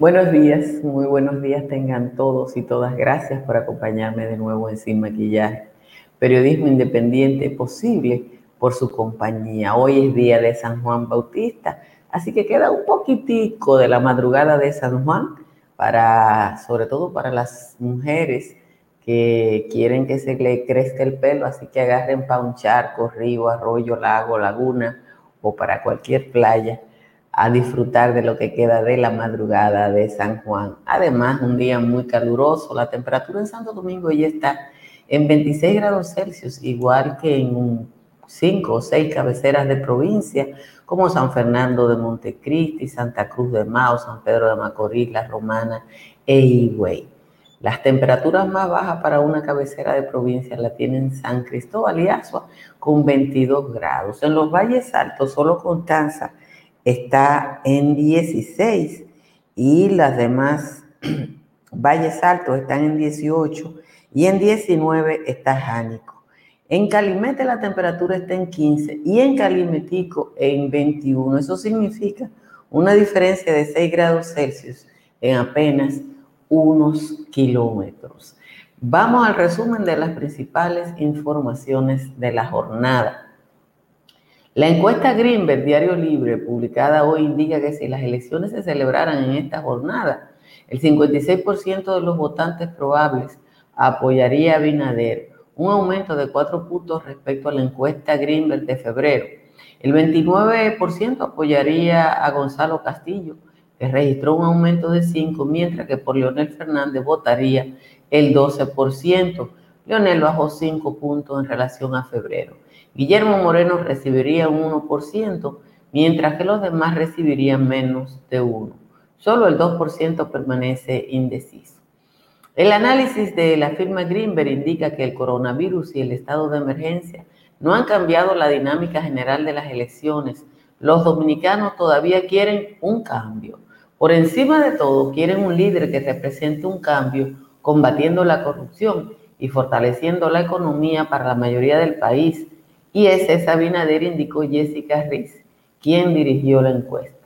Buenos días, muy buenos días tengan todos y todas. Gracias por acompañarme de nuevo en Sin Maquillaje. Periodismo independiente posible por su compañía. Hoy es día de San Juan Bautista, así que queda un poquitico de la madrugada de San Juan para, sobre todo para las mujeres que quieren que se le crezca el pelo, así que agarren para un charco, río, arroyo, lago, laguna o para cualquier playa a disfrutar de lo que queda de la madrugada de San Juan. Además, un día muy caluroso, la temperatura en Santo Domingo ya está en 26 grados Celsius, igual que en cinco o seis cabeceras de provincia, como San Fernando de Montecristi, Santa Cruz de Mao, San Pedro de Macorís, La Romana e Higüey. Las temperaturas más bajas para una cabecera de provincia la tienen San Cristóbal y Azua con 22 grados. En los valles altos, solo Constanza está en 16 y las demás valles altos están en 18 y en 19 está Jánico. En Calimete la temperatura está en 15 y en Calimetico en 21. Eso significa una diferencia de 6 grados Celsius en apenas unos kilómetros. Vamos al resumen de las principales informaciones de la jornada. La encuesta Greenberg, Diario Libre, publicada hoy, indica que si las elecciones se celebraran en esta jornada, el 56% de los votantes probables apoyaría a Binader, un aumento de cuatro puntos respecto a la encuesta Greenberg de febrero. El 29% apoyaría a Gonzalo Castillo, que registró un aumento de 5, mientras que por Leonel Fernández votaría el 12%. Leonel bajó 5 puntos en relación a febrero. Guillermo Moreno recibiría un 1%, mientras que los demás recibirían menos de 1. Solo el 2% permanece indeciso. El análisis de la firma Greenberg indica que el coronavirus y el estado de emergencia no han cambiado la dinámica general de las elecciones. Los dominicanos todavía quieren un cambio. Por encima de todo, quieren un líder que represente un cambio combatiendo la corrupción y fortaleciendo la economía para la mayoría del país y ese es Abinader, indicó Jessica Riz, quien dirigió la encuesta.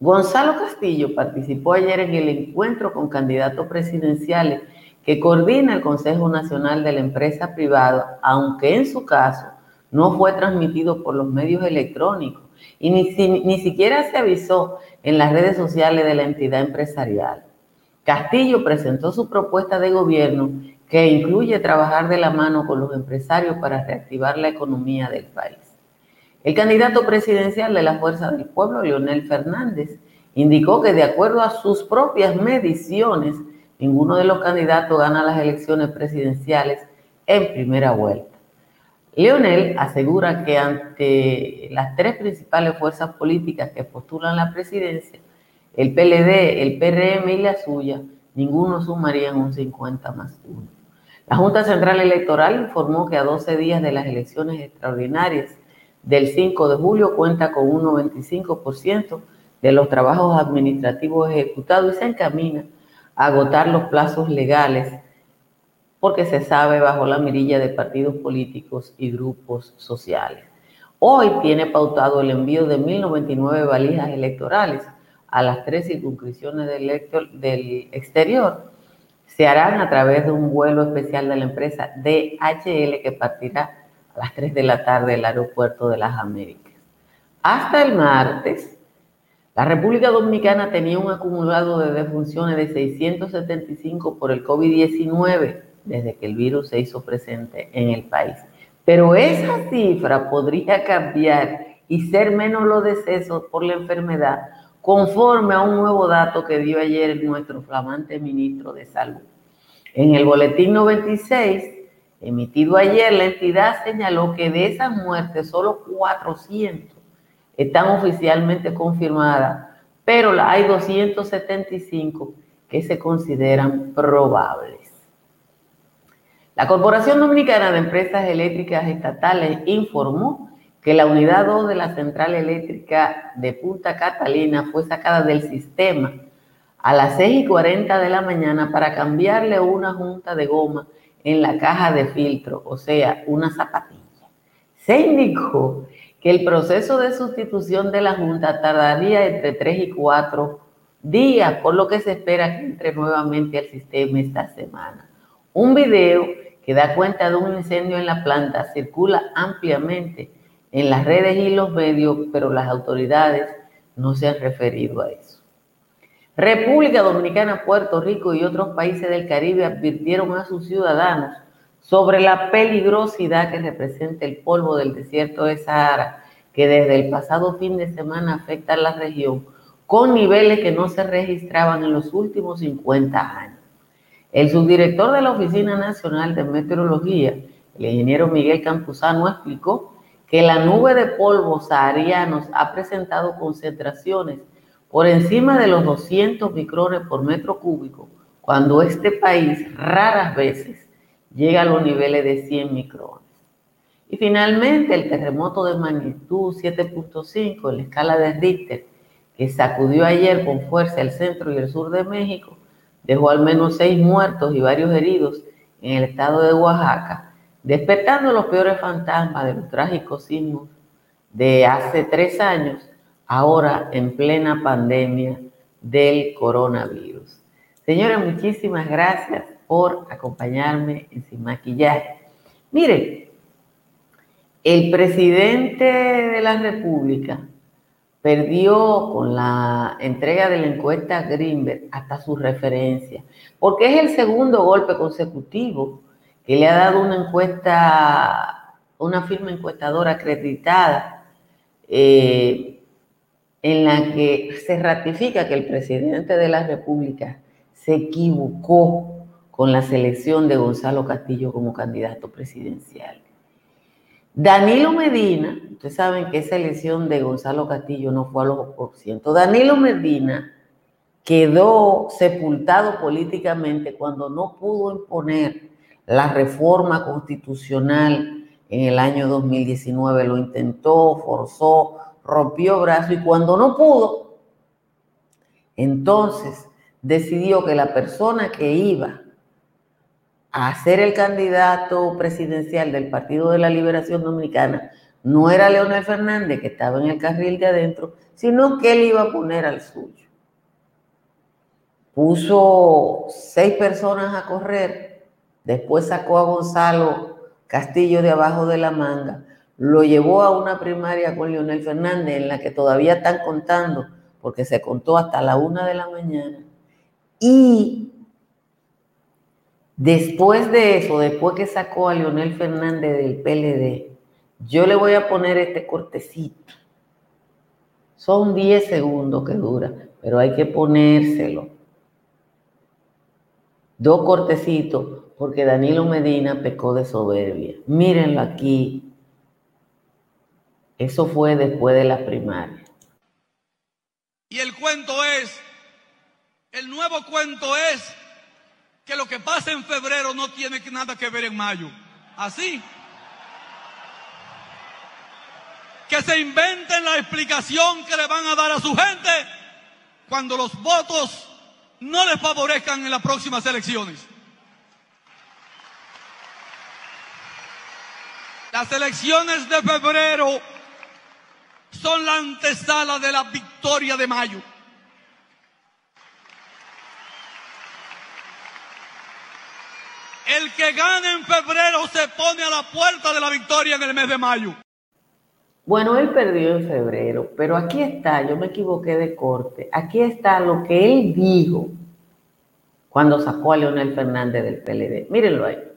Gonzalo Castillo participó ayer en el encuentro con candidatos presidenciales que coordina el Consejo Nacional de la Empresa Privada, aunque en su caso no fue transmitido por los medios electrónicos y ni, ni siquiera se avisó en las redes sociales de la entidad empresarial. Castillo presentó su propuesta de gobierno que incluye trabajar de la mano con los empresarios para reactivar la economía del país. El candidato presidencial de la Fuerza del Pueblo, Leonel Fernández, indicó que de acuerdo a sus propias mediciones, ninguno de los candidatos gana las elecciones presidenciales en primera vuelta. Leonel asegura que ante las tres principales fuerzas políticas que postulan la presidencia, el PLD, el PRM y la suya, ninguno sumaría un 50 más 1. La Junta Central Electoral informó que a 12 días de las elecciones extraordinarias del 5 de julio cuenta con un 95% de los trabajos administrativos ejecutados y se encamina a agotar los plazos legales porque se sabe bajo la mirilla de partidos políticos y grupos sociales. Hoy tiene pautado el envío de 1.099 valijas electorales a las tres circunscripciones del, exterior se harán a través de un vuelo especial de la empresa DHL que partirá a las 3 de la tarde del aeropuerto de las Américas. Hasta el martes, la República Dominicana tenía un acumulado de defunciones de 675 por el COVID-19 desde que el virus se hizo presente en el país. Pero esa cifra podría cambiar y ser menos los decesos por la enfermedad conforme a un nuevo dato que dio ayer nuestro flamante ministro de Salud. En el boletín 96, emitido ayer, la entidad señaló que de esas muertes solo 400 están oficialmente confirmadas, pero hay 275 que se consideran probables. La Corporación Dominicana de Empresas Eléctricas Estatales informó que la unidad 2 de la central eléctrica de Punta Catalina fue sacada del sistema a las 6 y 40 de la mañana para cambiarle una junta de goma en la caja de filtro, o sea, una zapatilla. Se indicó que el proceso de sustitución de la junta tardaría entre 3 y 4 días, por lo que se espera que entre nuevamente al sistema esta semana. Un video que da cuenta de un incendio en la planta circula ampliamente en las redes y los medios, pero las autoridades no se han referido a eso. República Dominicana, Puerto Rico y otros países del Caribe advirtieron a sus ciudadanos sobre la peligrosidad que representa el polvo del desierto de Sahara, que desde el pasado fin de semana afecta a la región con niveles que no se registraban en los últimos 50 años. El subdirector de la Oficina Nacional de Meteorología, el ingeniero Miguel Campuzano, explicó que la nube de polvo saharianos ha presentado concentraciones por encima de los 200 micrones por metro cúbico, cuando este país raras veces llega a los niveles de 100 micrones. Y finalmente el terremoto de magnitud 7.5 en la escala de Richter, que sacudió ayer con fuerza el centro y el sur de México, dejó al menos seis muertos y varios heridos en el estado de Oaxaca, despertando los peores fantasmas de los trágicos sismos de hace tres años, ahora en plena pandemia del coronavirus. Señora, muchísimas gracias por acompañarme en Sin Maquillaje. Miren, el presidente de la República perdió con la entrega de la encuesta Greenberg hasta su referencia, porque es el segundo golpe consecutivo que le ha dado una encuesta, una firma encuestadora acreditada, eh, en la que se ratifica que el presidente de la República se equivocó con la selección de Gonzalo Castillo como candidato presidencial. Danilo Medina, ustedes saben que esa elección de Gonzalo Castillo no fue a los por ciento. Danilo Medina quedó sepultado políticamente cuando no pudo imponer la reforma constitucional en el año 2019. Lo intentó, forzó, rompió brazo y cuando no pudo, entonces decidió que la persona que iba a ser el candidato presidencial del Partido de la Liberación Dominicana no era Leonel Fernández, que estaba en el carril de adentro, sino que él iba a poner al suyo. Puso seis personas a correr Después sacó a Gonzalo Castillo de abajo de la manga, lo llevó a una primaria con Leonel Fernández en la que todavía están contando, porque se contó hasta la una de la mañana. Y después de eso, después que sacó a Leonel Fernández del PLD, yo le voy a poner este cortecito. Son 10 segundos que dura, pero hay que ponérselo. Dos cortecitos porque Danilo Medina pecó de soberbia. Mírenlo aquí. Eso fue después de la primaria. Y el cuento es, el nuevo cuento es que lo que pasa en febrero no tiene nada que ver en mayo. Así. Que se inventen la explicación que le van a dar a su gente cuando los votos no les favorezcan en las próximas elecciones. Las elecciones de febrero son la antesala de la victoria de mayo. El que gane en febrero se pone a la puerta de la victoria en el mes de mayo. Bueno, él perdió en febrero, pero aquí está, yo me equivoqué de corte, aquí está lo que él dijo cuando sacó a Leonel Fernández del PLD. Mírenlo ahí.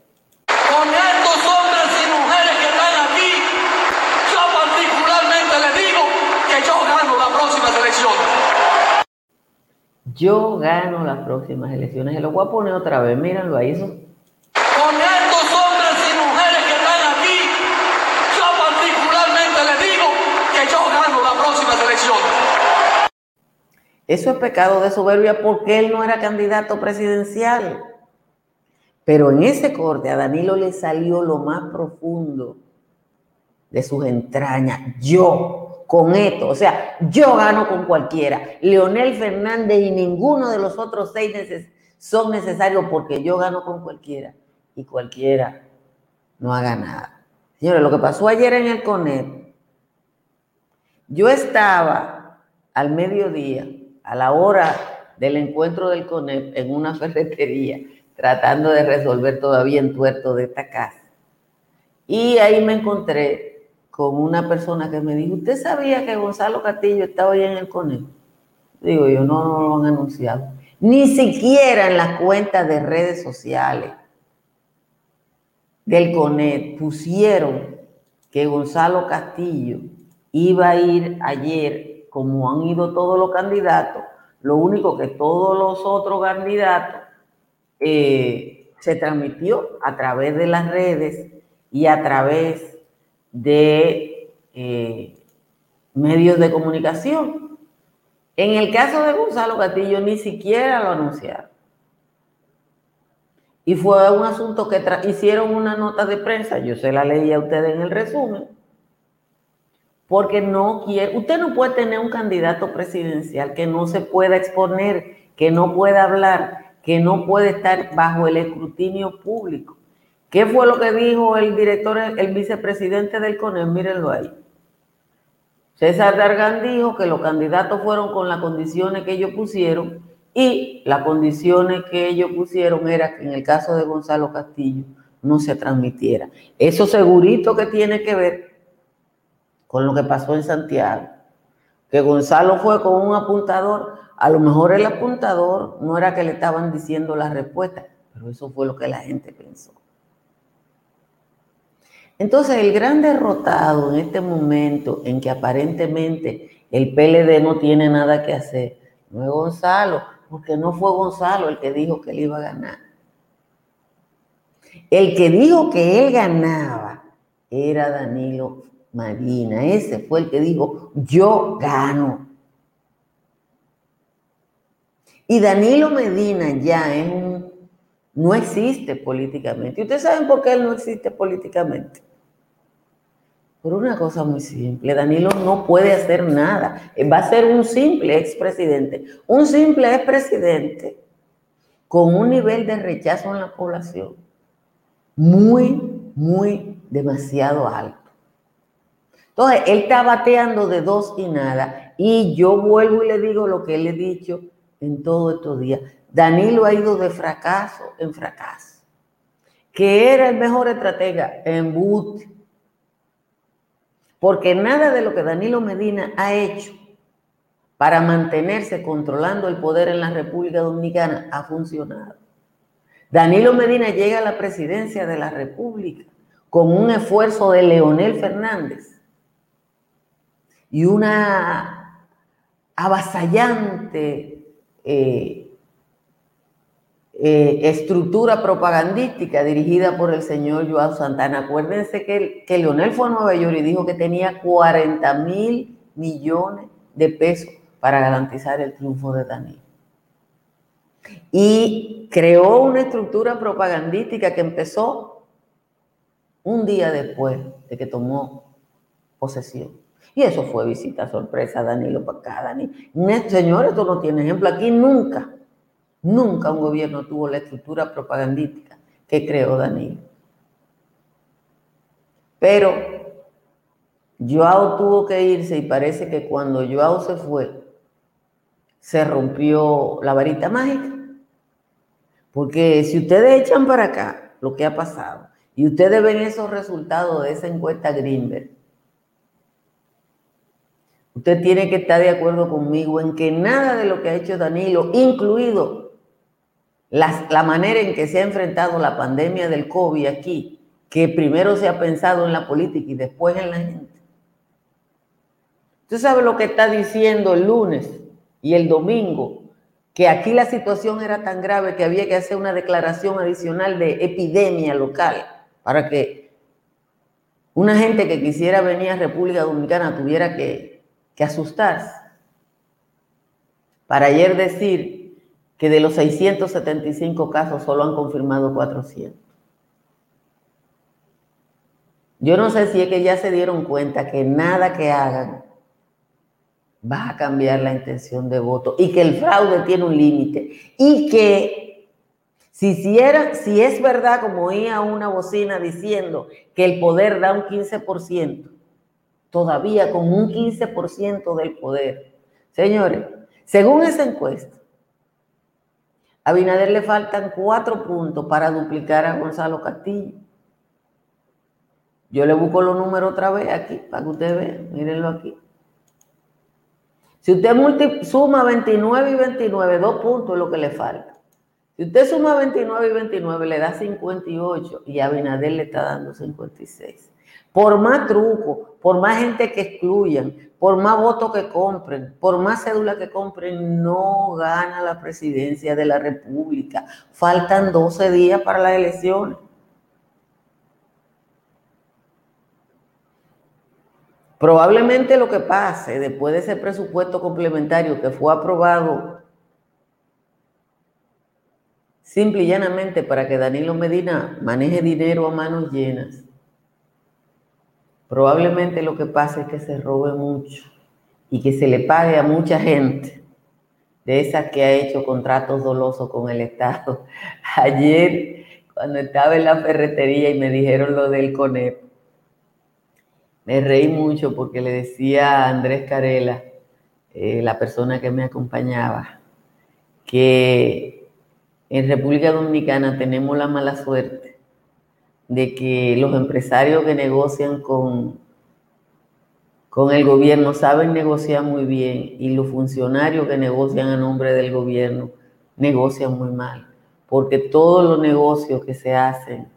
Yo gano las próximas elecciones. Se lo voy a poner otra vez. Mírenlo ahí. Eso. Con estos hombres y mujeres que están aquí, yo particularmente les digo que yo gano las próximas elecciones. Eso es pecado de soberbia porque él no era candidato presidencial. Pero en ese corte a Danilo le salió lo más profundo de sus entrañas. Yo con esto. O sea, yo gano con cualquiera. Leonel Fernández y ninguno de los otros seis son necesarios porque yo gano con cualquiera y cualquiera no haga nada. Señores, lo que pasó ayer en el CONET, yo estaba al mediodía, a la hora del encuentro del CONEP en una ferretería, tratando de resolver todavía en tuerto de esta casa. Y ahí me encontré con una persona que me dijo, ¿usted sabía que Gonzalo Castillo estaba ahí en el CONEP? Digo, yo no, no lo han anunciado. Ni siquiera en las cuentas de redes sociales del CONET pusieron que Gonzalo Castillo iba a ir ayer, como han ido todos los candidatos, lo único que todos los otros candidatos eh, se transmitió a través de las redes y a través de eh, medios de comunicación. En el caso de Gonzalo Castillo ni siquiera lo anunciaron. Y fue un asunto que hicieron una nota de prensa, yo se la leí a ustedes en el resumen, porque no quiere, usted no puede tener un candidato presidencial que no se pueda exponer, que no pueda hablar, que no puede estar bajo el escrutinio público. ¿Qué fue lo que dijo el director, el vicepresidente del CONEL? Mírenlo ahí. César Dargan dijo que los candidatos fueron con las condiciones que ellos pusieron y las condiciones que ellos pusieron era que en el caso de Gonzalo Castillo no se transmitiera. Eso segurito que tiene que ver con lo que pasó en Santiago. Que Gonzalo fue con un apuntador, a lo mejor el apuntador no era que le estaban diciendo la respuesta, pero eso fue lo que la gente pensó. Entonces, el gran derrotado en este momento en que aparentemente el PLD no tiene nada que hacer, no es Gonzalo, porque no fue Gonzalo el que dijo que él iba a ganar. El que dijo que él ganaba era Danilo Marina. Ese fue el que dijo, yo gano. Y Danilo Medina ya es no existe políticamente. ¿Y ustedes saben por qué él no existe políticamente? Por una cosa muy simple, Danilo no puede hacer nada. Va a ser un simple expresidente. Un simple expresidente con un nivel de rechazo en la población muy, muy demasiado alto. Entonces, él está bateando de dos y nada. Y yo vuelvo y le digo lo que le he dicho en todos estos días. Danilo ha ido de fracaso en fracaso. Que era el mejor estratega en boot porque nada de lo que Danilo Medina ha hecho para mantenerse controlando el poder en la República Dominicana ha funcionado. Danilo Medina llega a la presidencia de la República con un esfuerzo de Leonel Fernández y una avasallante eh, eh, estructura propagandística dirigida por el señor Joao Santana. Acuérdense que, que Leonel fue a Nueva York y dijo que tenía 40 mil millones de pesos para garantizar el triunfo de Danilo. Y creó una estructura propagandística que empezó un día después de que tomó posesión. Y eso fue visita sorpresa Danilo para acá, Danilo. Señor, esto no tiene ejemplo aquí nunca. Nunca un gobierno tuvo la estructura propagandística que creó Danilo. Pero Joao tuvo que irse y parece que cuando Joao se fue, se rompió la varita mágica. Porque si ustedes echan para acá lo que ha pasado y ustedes ven esos resultados de esa encuesta Greenberg, usted tiene que estar de acuerdo conmigo en que nada de lo que ha hecho Danilo, incluido la, manera en que se ha enfrentado la pandemia del COVID aquí, que primero se ha pensado en la política y después en la gente. Usted sabe lo que está diciendo el lunes y el domingo, que aquí la situación era tan grave que había que hacer una declaración adicional de epidemia local para que una gente que quisiera venir a República Dominicana tuviera que, que asustarse. Para ayer decir que de los 675 casos solo han confirmado 400. Yo no sé si es que ya se dieron cuenta que nada que hagan va a cambiar la intención de voto y que el fraude tiene un límite y que si, si, es verdad como oía una bocina diciendo que el poder da un 15%, todavía con un 15% del poder, señores, según esa encuesta, A Binader le faltan cuatro puntos para duplicar a Gonzalo Castillo. Yo le busco los números otra vez aquí para que ustedes vean. Mírenlo aquí. Si usted suma 29 y 29, dos puntos es lo que le falta. Si usted suma 29 y 29, le da 58 y a Binader le está dando 56. Por más truco, por más gente que excluyan, por más votos que compren, por más cédula que compren, no gana la presidencia de la República. Faltan 12 días para las elecciones. Probablemente lo que pase después de ese presupuesto complementario que fue aprobado simple y llanamente para que Danilo Medina maneje dinero a manos llenas, probablemente lo que pase es que se robe mucho y que se le pague a mucha gente de esas que ha hecho contratos dolosos con el Estado. Ayer, cuando estaba en la ferretería y me dijeron lo del CONEP, me reí mucho porque le decía a Andrés Carela, eh, la persona que me acompañaba, que en República Dominicana tenemos la mala suerte de que los empresarios que negocian con, con el gobierno saben negociar muy bien y los funcionarios que negocian a nombre del gobierno negocian muy mal, porque todos los negocios que se hacen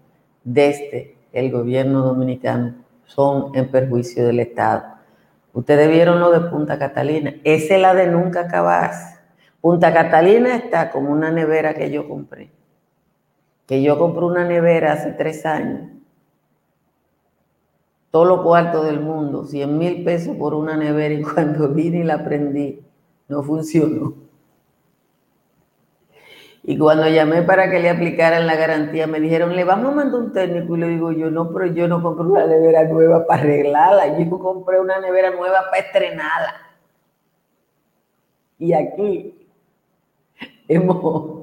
desde el gobierno dominicano son en perjuicio del Estado. Ustedes vieron lo de Punta Catalina. Esa es la de nunca acabarse. Punta Catalina está como una nevera que yo compré. Que yo compré una nevera hace tres años. Todos los cuartos del mundo, 100 mil pesos por una nevera y cuando vine y la prendí, no funcionó. Y cuando llamé para que le aplicaran la garantía, me dijeron, le vamos a mandar un técnico. Y le digo yo, no, pero yo no compré una nevera nueva para arreglarla. Yo compré una nevera nueva para estrenarla. Y aquí hemos,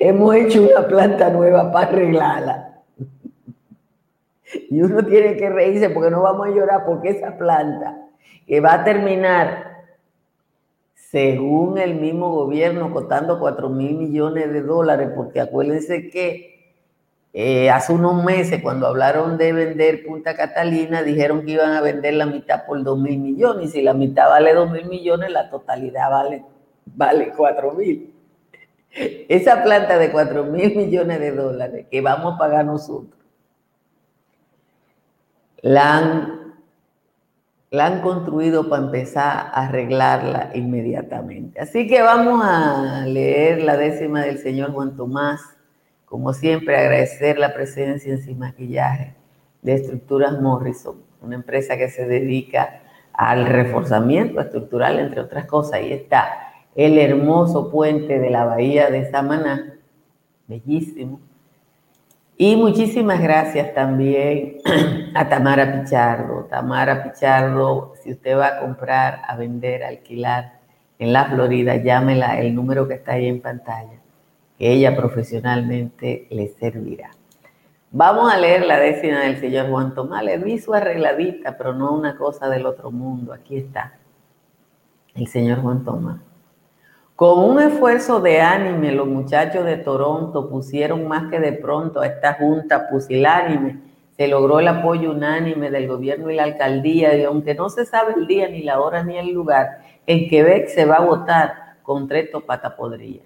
hemos hecho una planta nueva para arreglarla. Y uno tiene que reírse porque no vamos a llorar porque esa planta que va a terminar según el mismo gobierno, costando 4 mil millones de dólares, porque acuérdense que eh, hace unos meses, cuando hablaron de vender Punta Catalina, dijeron que iban a vender la mitad por 2 mil millones, y si la mitad vale 2 mil millones, la totalidad vale, vale 4 mil. Esa planta de 4 mil millones de dólares que vamos a pagar nosotros, la han la han construido para empezar a arreglarla inmediatamente. Así que vamos a leer la décima del señor Juan Tomás. Como siempre, agradecer la presencia en Sin Maquillaje de Estructuras Morrison, una empresa que se dedica al reforzamiento estructural, entre otras cosas. Ahí está el hermoso puente de la bahía de Samaná, bellísimo, y muchísimas gracias también a Tamara Pichardo. Tamara Pichardo, si usted va a comprar, a vender, a alquilar en la Florida, llámela el número que está ahí en pantalla, que ella profesionalmente le servirá. Vamos a leer la décima del señor Juan Tomás. Le vi su arregladita, pero no una cosa del otro mundo. Aquí está el señor Juan Tomás. Con un esfuerzo de ánime, los muchachos de Toronto pusieron más que de pronto a esta junta pusilánime. Se logró el apoyo unánime del gobierno y la alcaldía, y aunque no se sabe el día, ni la hora, ni el lugar, en Quebec se va a votar contra esto patapodría.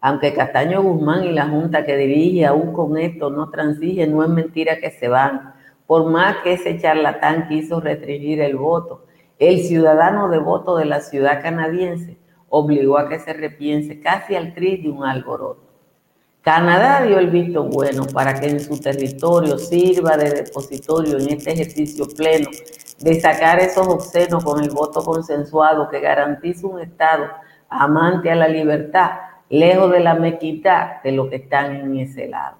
Aunque Castaño Guzmán y la junta que dirige aún con esto no transigen, no es mentira que se van. Por más que ese charlatán quiso restringir el voto, el ciudadano de voto de la ciudad canadiense obligó a que se repiense casi al tri de un alboroto. Canadá dio el visto bueno para que en su territorio sirva de depositorio en este ejercicio pleno de sacar esos obscenos con el voto consensuado que garantiza un Estado amante a la libertad, lejos de la mequita de los que están en ese lado.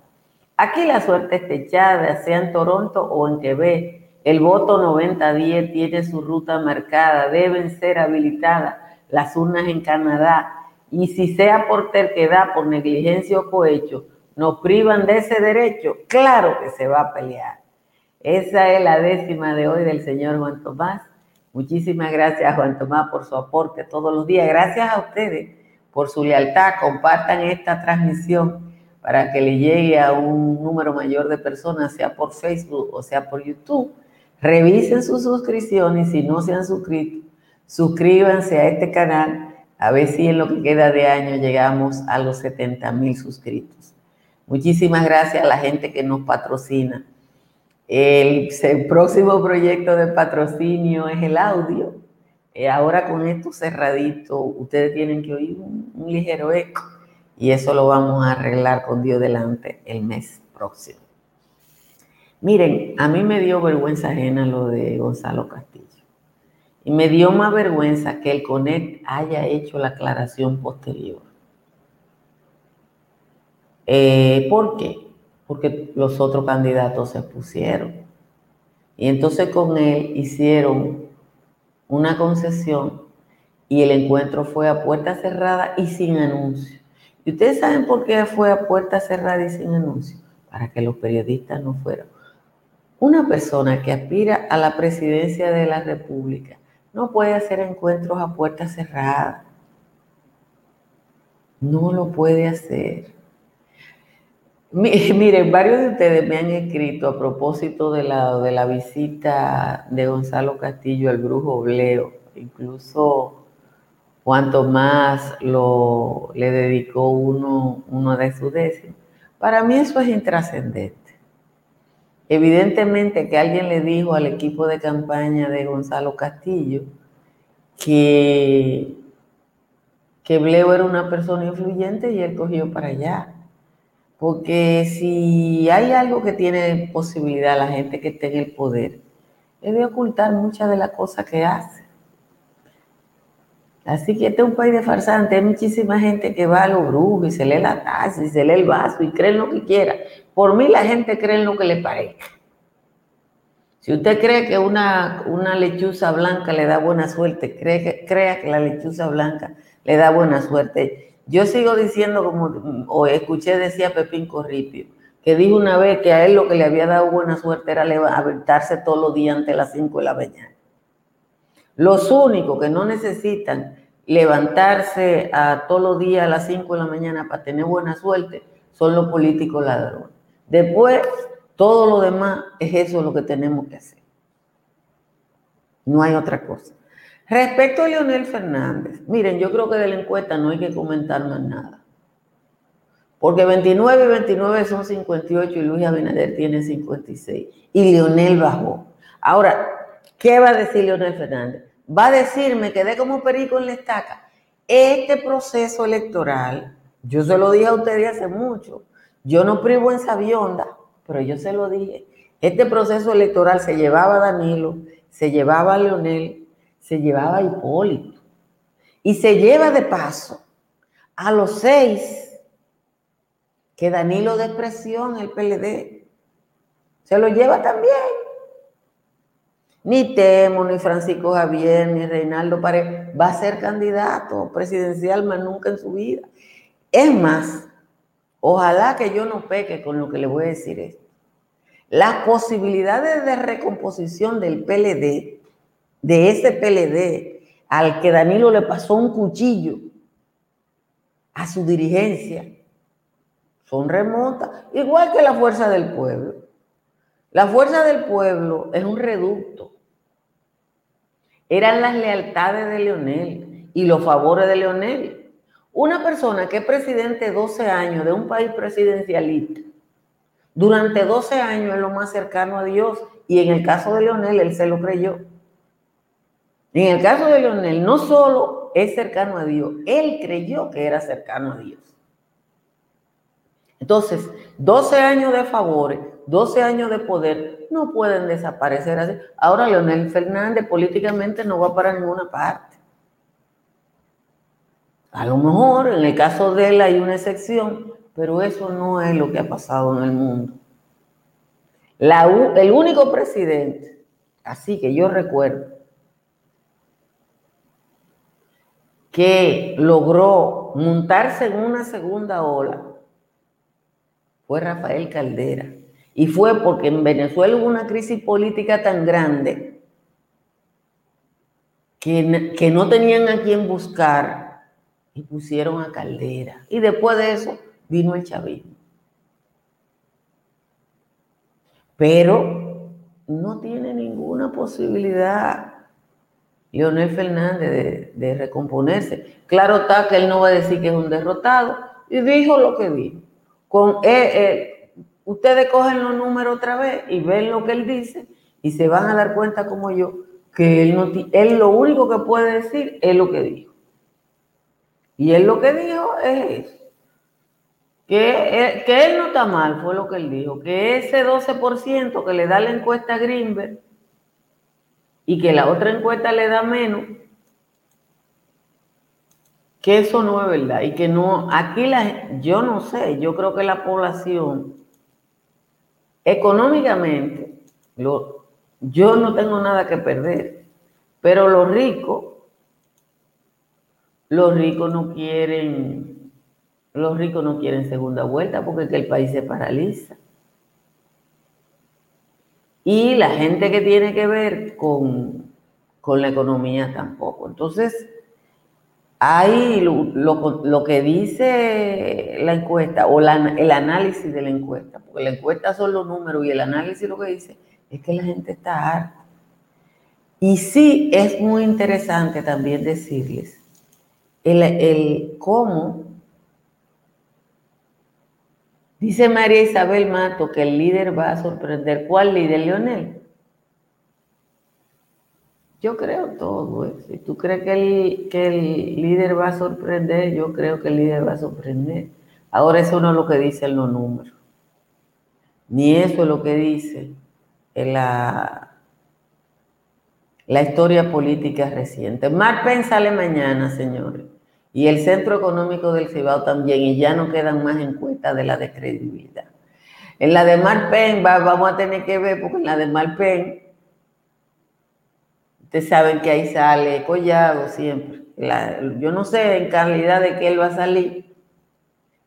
Aquí la suerte está echada, sea en Toronto o en Quebec. El voto 90-10 tiene su ruta marcada, deben ser habilitadas las urnas en Canadá, y si sea por terquedad, por negligencia o cohecho, nos privan de ese derecho, claro que se va a pelear. Esa es la décima de hoy del señor Juan Tomás. Muchísimas gracias, Juan Tomás, por su aporte todos los días. Gracias a ustedes por su lealtad. Compartan esta transmisión para que le llegue a un número mayor de personas, sea por Facebook o sea por YouTube. Revisen sus suscripciones si no se han suscrito, suscríbanse a este canal a ver si en lo que queda de año llegamos a los 70 mil suscritos. Muchísimas gracias a la gente que nos patrocina. El, próximo proyecto de patrocinio es el audio. Eh, ahora con esto cerradito, ustedes tienen que oír un, un ligero eco y eso lo vamos a arreglar con Dios delante el mes próximo. Miren, a mí me dio vergüenza ajena lo de Gonzalo Castillo. Y me dio más vergüenza que el CONEC haya hecho la aclaración posterior. Eh, ¿Por qué? Porque los otros candidatos se pusieron. Y entonces con él hicieron una concesión y el encuentro fue a puerta cerrada y sin anuncio. ¿Y ustedes saben por qué fue a puerta cerrada y sin anuncio? Para que los periodistas no fueran. Una persona que aspira a la presidencia de la República no puede hacer encuentros a puerta cerrada. No lo puede hacer. Miren, varios de ustedes me han escrito a propósito de la, de la visita de Gonzalo Castillo al brujo Bleo. Incluso Juan Tomás lo, le dedicó uno, uno de sus décimos. Para mí eso es intrascendente. Evidentemente que alguien le dijo al equipo de campaña de Gonzalo Castillo que, que Bleo era una persona influyente y él cogió para allá. Porque si hay algo que tiene posibilidad la gente que esté en el poder, es de ocultar muchas de las cosas que hace. Así que este es un país de farsantes. Hay muchísima gente que va a los brujos y se lee la taza y se lee el vaso y cree en lo que quiera. Por mí la gente cree en lo que le parezca. Si usted cree que una, una lechuza blanca le da buena suerte, cree crea que la lechuza blanca le da buena suerte. Yo sigo diciendo, como o escuché decía Pepín Corripio, que dijo una vez que a él lo que le había dado buena suerte era levantarse todos los días ante las 5 de la mañana. Los únicos que no necesitan levantarse a todos los días a las 5 de la mañana para tener buena suerte son los políticos ladrones. Después, todo lo demás es eso lo que tenemos que hacer. No hay otra cosa. Respecto a Leonel Fernández, miren, yo creo que de la encuesta no hay que comentar más nada. Porque 29 y 29 son 58 y Luis Abinader tiene 56. Y Leonel bajó. Ahora, ¿qué va a decir Leonel Fernández? Va a decirme que de como perico en la estaca. Este proceso electoral, yo se lo dije a ustedes hace mucho, yo no privo en sabionda, pero yo se lo dije. Este proceso electoral se llevaba a Danilo, se llevaba a Leonel, se llevaba a Hipólito. Y se lleva de paso a los seis que Danilo de expresión, el PLD, se lo lleva también. Ni Temo, ni Francisco Javier, ni Reinaldo Paredes va a ser candidato presidencial más nunca en su vida. Es más, ojalá que yo no peque con lo que le voy a decir esto. Las posibilidades de recomposición del PLD, de ese PLD al que Danilo le pasó un cuchillo a su dirigencia, son remotas, igual que la fuerza del pueblo. La fuerza del pueblo es un reducto eran las lealtades de Leonel y los favores de Leonel. Una persona que es presidente 12 años de un país presidencialista, durante 12 años es lo más cercano a Dios y en el caso de Leonel él se lo creyó. En el caso de Leonel no solo es cercano a Dios, él creyó que era cercano a Dios. Entonces, 12 años de favores, 12 años de poder no pueden desaparecer así. Ahora Leonel Fernández políticamente no va para ninguna parte. A lo mejor en el caso de él hay una excepción, pero eso no es lo que ha pasado en el mundo. el único presidente, así que yo recuerdo, que logró montarse en una segunda ola fue Rafael Caldera. Y fue porque en Venezuela hubo una crisis política tan grande que, que no tenían a quién buscar y pusieron a Caldera. Y después de eso vino el chavismo. Pero no tiene ninguna posibilidad Leonel Fernández de, recomponerse. Claro está que él no va a decir que es un derrotado y dijo lo que dijo. Con, eh, eh, ustedes cogen los números otra vez y ven lo que él dice y se van a dar cuenta como yo que él, no, él lo único que puede decir es lo que dijo. Y él lo que dijo es Que, que él no está mal, fue lo que él dijo. Que ese 12% que le da la encuesta a Greenberg y que la otra encuesta le da menos, que eso no es verdad. Y que no, aquí yo no sé, yo creo que la población económicamente, lo, yo no tengo nada que perder, pero los ricos los ricos no quieren, los ricos no quieren segunda vuelta porque el país se paraliza. Y la gente que tiene que ver con, la economía tampoco. Entonces, hay lo, que dice la encuesta o el análisis de la encuesta, porque la encuesta son los números y el análisis lo que dice es que la gente está harta. Y sí es muy interesante también decirles el, cómo. Dice María Isabel Mato que el líder va a sorprender. ¿Cuál líder, Leonel? Yo creo todo. ¿eh? Si tú crees que el, que el líder va a sorprender, yo creo que el líder va a sorprender. Ahora eso no es lo que dicen los números. Ni eso es lo que dice la, la historia política reciente. Mark Penn sale mañana, señores y el Centro Económico del Cibao también, y ya no quedan más encuestas de la descredibilidad. En la de Marpen vamos a tener que ver, porque en la de Marpen, ustedes saben que ahí sale Collado siempre. yo no sé en calidad de qué él va a salir,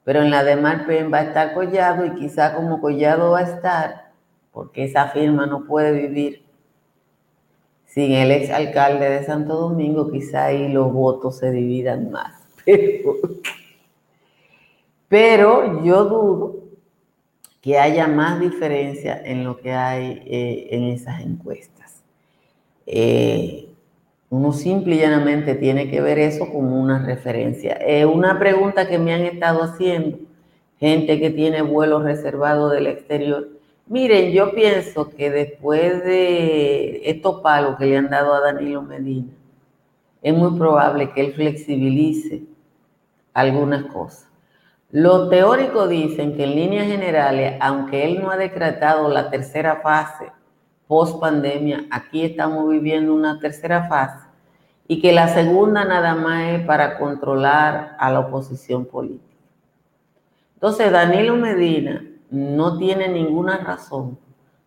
pero en la de Marpen va a estar Collado y quizá como Collado va a estar, porque esa firma no puede vivir sin el ex alcalde de Santo Domingo, quizá ahí los votos se dividan más. Pero yo dudo que haya más diferencia en lo que hay eh, en esas encuestas. Eh, uno simple y llanamente tiene que ver eso como una referencia. Eh, una pregunta que me han estado haciendo, gente que tiene vuelos reservados del exterior. Miren, yo pienso que después de estos palos que le han dado a Danilo Medina, es muy probable que él flexibilice algunas cosas. Los teóricos dicen que en líneas generales, aunque él no ha decretado la tercera fase post pandemia, aquí estamos viviendo una tercera fase y que la segunda nada más es para controlar a la oposición política. Entonces, Danilo Medina no tiene ninguna razón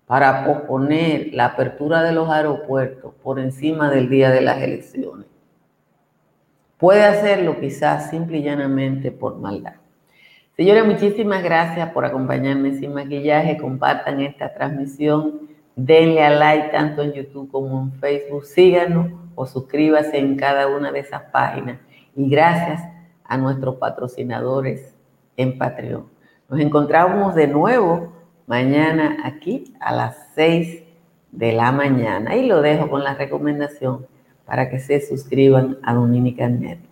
para posponer la apertura de los aeropuertos por encima del día de las elecciones. Puede hacerlo quizás simple y llanamente por maldad. Señores, muchísimas gracias por acompañarme sin maquillaje. Compartan esta transmisión. Denle a like tanto en YouTube como en Facebook. Síganos o suscríbase en cada una de esas páginas. Y gracias a nuestros patrocinadores en Patreon. Nos encontramos de nuevo mañana aquí a las 6 de la mañana. Y lo dejo con la recomendación para que se suscriban a Dominican Net.